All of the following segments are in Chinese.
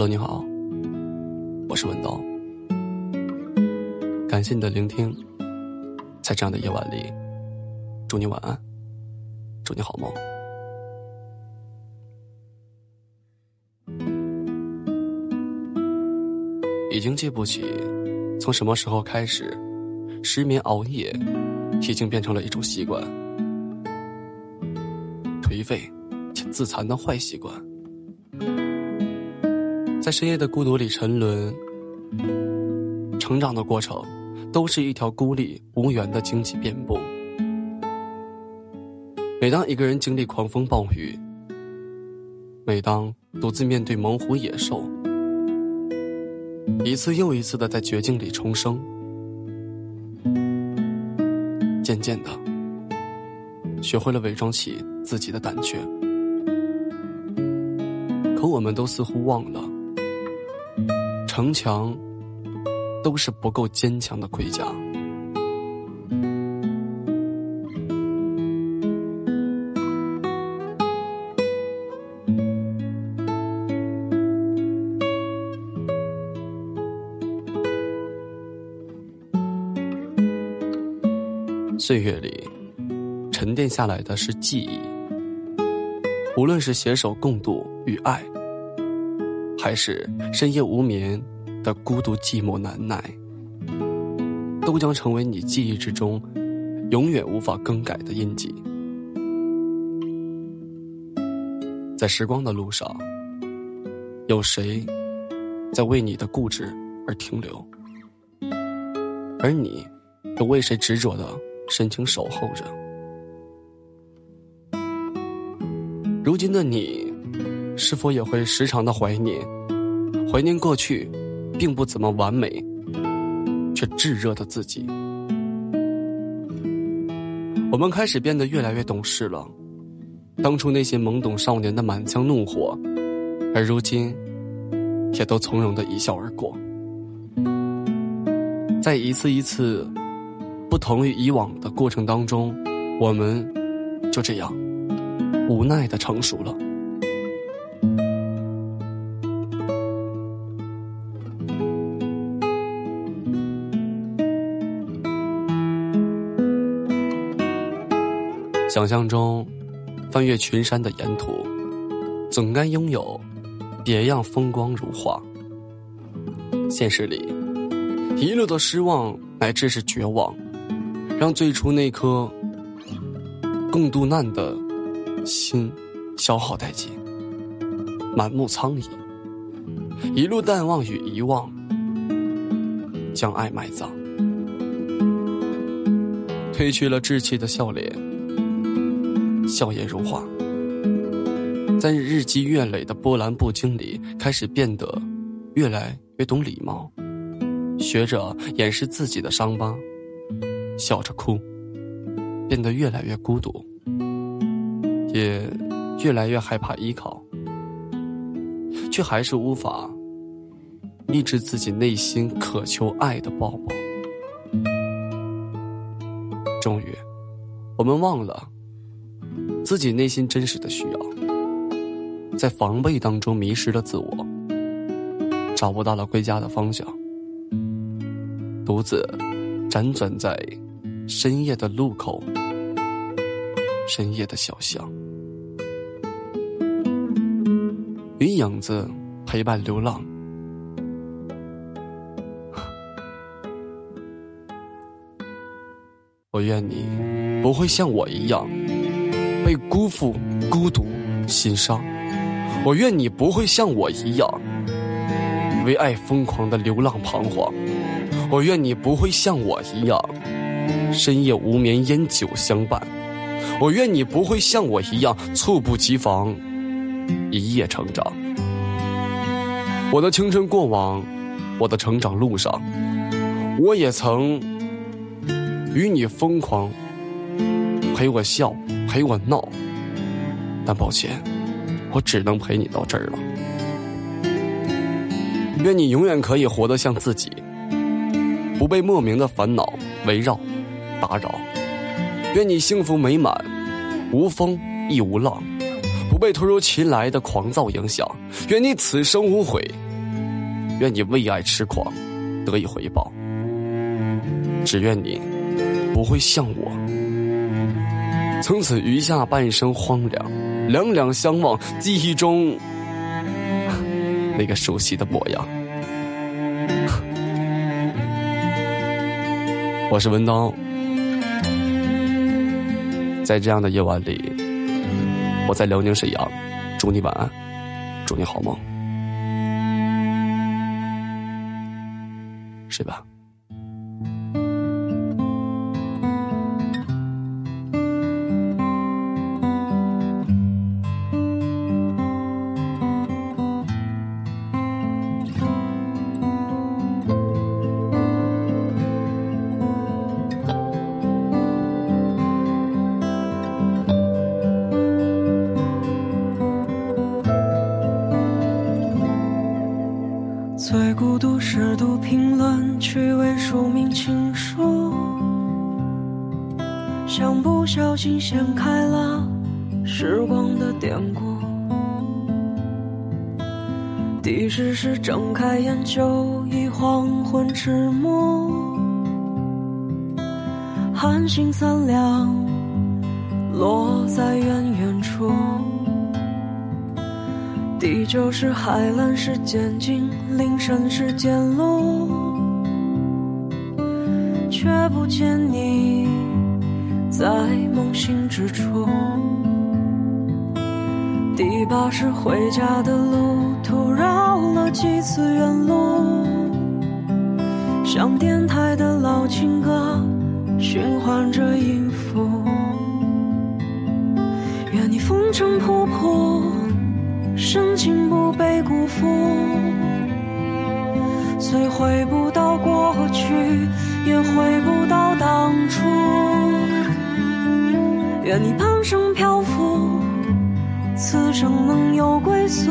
Hello，你好，我是文刀。感谢你的聆听，在这样的夜晚里，祝你晚安，祝你好梦。已经记不起从什么时候开始，失眠熬夜已经变成了一种习惯，颓废且自残的坏习惯。在深夜的孤独里沉沦，成长的过程都是一条孤立无援的荆棘遍布。每当一个人经历狂风暴雨，每当独自面对猛虎野兽，一次又一次的在绝境里重生，渐渐的学会了伪装起自己的胆怯，可我们都似乎忘了。城墙都是不够坚强的盔甲。岁月里沉淀下来的是记忆，无论是携手共度与爱。还是深夜无眠的孤独寂寞难耐，都将成为你记忆之中永远无法更改的印记。在时光的路上，有谁在为你的固执而停留？而你又为谁执着的深情守候着？如今的你。是否也会时常的怀念，怀念过去，并不怎么完美，却炙热的自己？我们开始变得越来越懂事了，当初那些懵懂少年的满腔怒火，而如今，也都从容的一笑而过。在一次一次不同于以往的过程当中，我们就这样无奈的成熟了。想象中，翻越群山的沿途，总该拥有别样风光如画。现实里，一路的失望乃至是绝望，让最初那颗共度难的心消耗殆尽，满目苍夷。一路淡忘与遗忘，将爱埋葬，褪去了稚气的笑脸。笑颜如花，在日积月累的波澜不惊里，开始变得越来越懂礼貌，学着掩饰自己的伤疤，笑着哭，变得越来越孤独，也越来越害怕依靠，却还是无法抑制自己内心渴求爱的抱抱。终于，我们忘了。自己内心真实的需要，在防备当中迷失了自我，找不到了归家的方向，独自辗转在深夜的路口、深夜的小巷，与影子陪伴流浪。我愿你不会像我一样。被辜负、孤独、心伤，我愿你不会像我一样为爱疯狂的流浪彷徨。我愿你不会像我一样深夜无眠烟酒相伴。我愿你不会像我一样猝不及防一夜成长。我的青春过往，我的成长路上，我也曾与你疯狂，陪我笑。陪我闹，但抱歉，我只能陪你到这儿了。愿你永远可以活得像自己，不被莫名的烦恼围绕、打扰。愿你幸福美满，无风亦无浪，不被突如其来的狂躁影响。愿你此生无悔，愿你为爱痴狂，得以回报。只愿你不会像我，从此余下半生荒凉，两两相望，记忆中 那个熟悉的模样。我是文刀，在这样的夜晚里，我在辽宁沈阳，祝你晚安，祝你好梦，睡吧。最孤独是读评论，趣味署名情书，像不小心掀开了时光的典故。第十是睁开眼就已黄昏迟暮，寒星三两落在远远处。第九是海蓝是渐近，林深是渐露，却不见你在梦醒之处。第八是回家的路途绕了几次远路，像电台的老情歌循环着音符。愿你风尘仆仆。深情不被辜负，虽回不到过去，也回不到当初。愿你半生漂浮，此生能有归宿。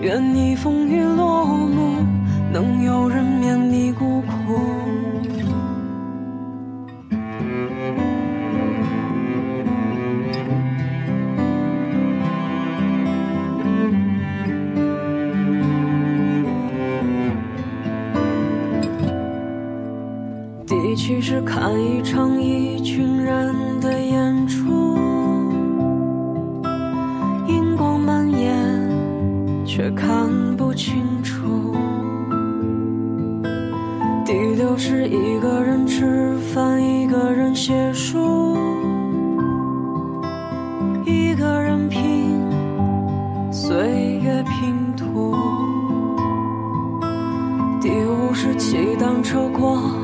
愿你风雨落幕，是看一场一群人的演出，荧光蔓延，却看不清楚。第六是一个人吃饭，一个人写书，一个人拼岁月拼图。第五是骑单车过。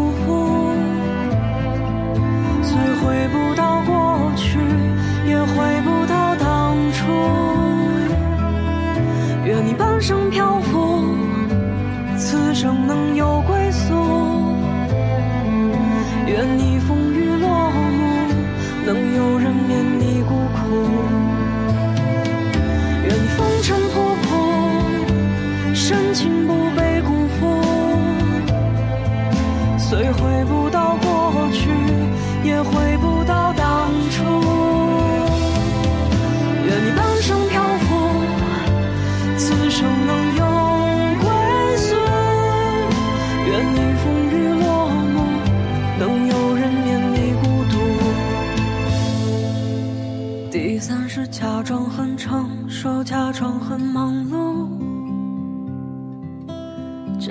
生能有归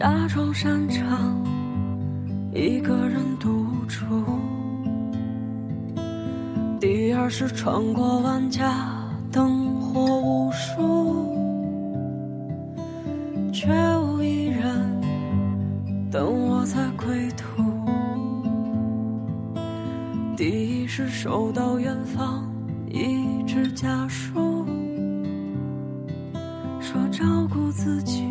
假装擅长一个人独处。第二是穿过万家灯火无数，却无一人等我在归途。第一是收到远方。一纸家书，说照顾自己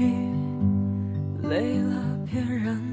累了别人。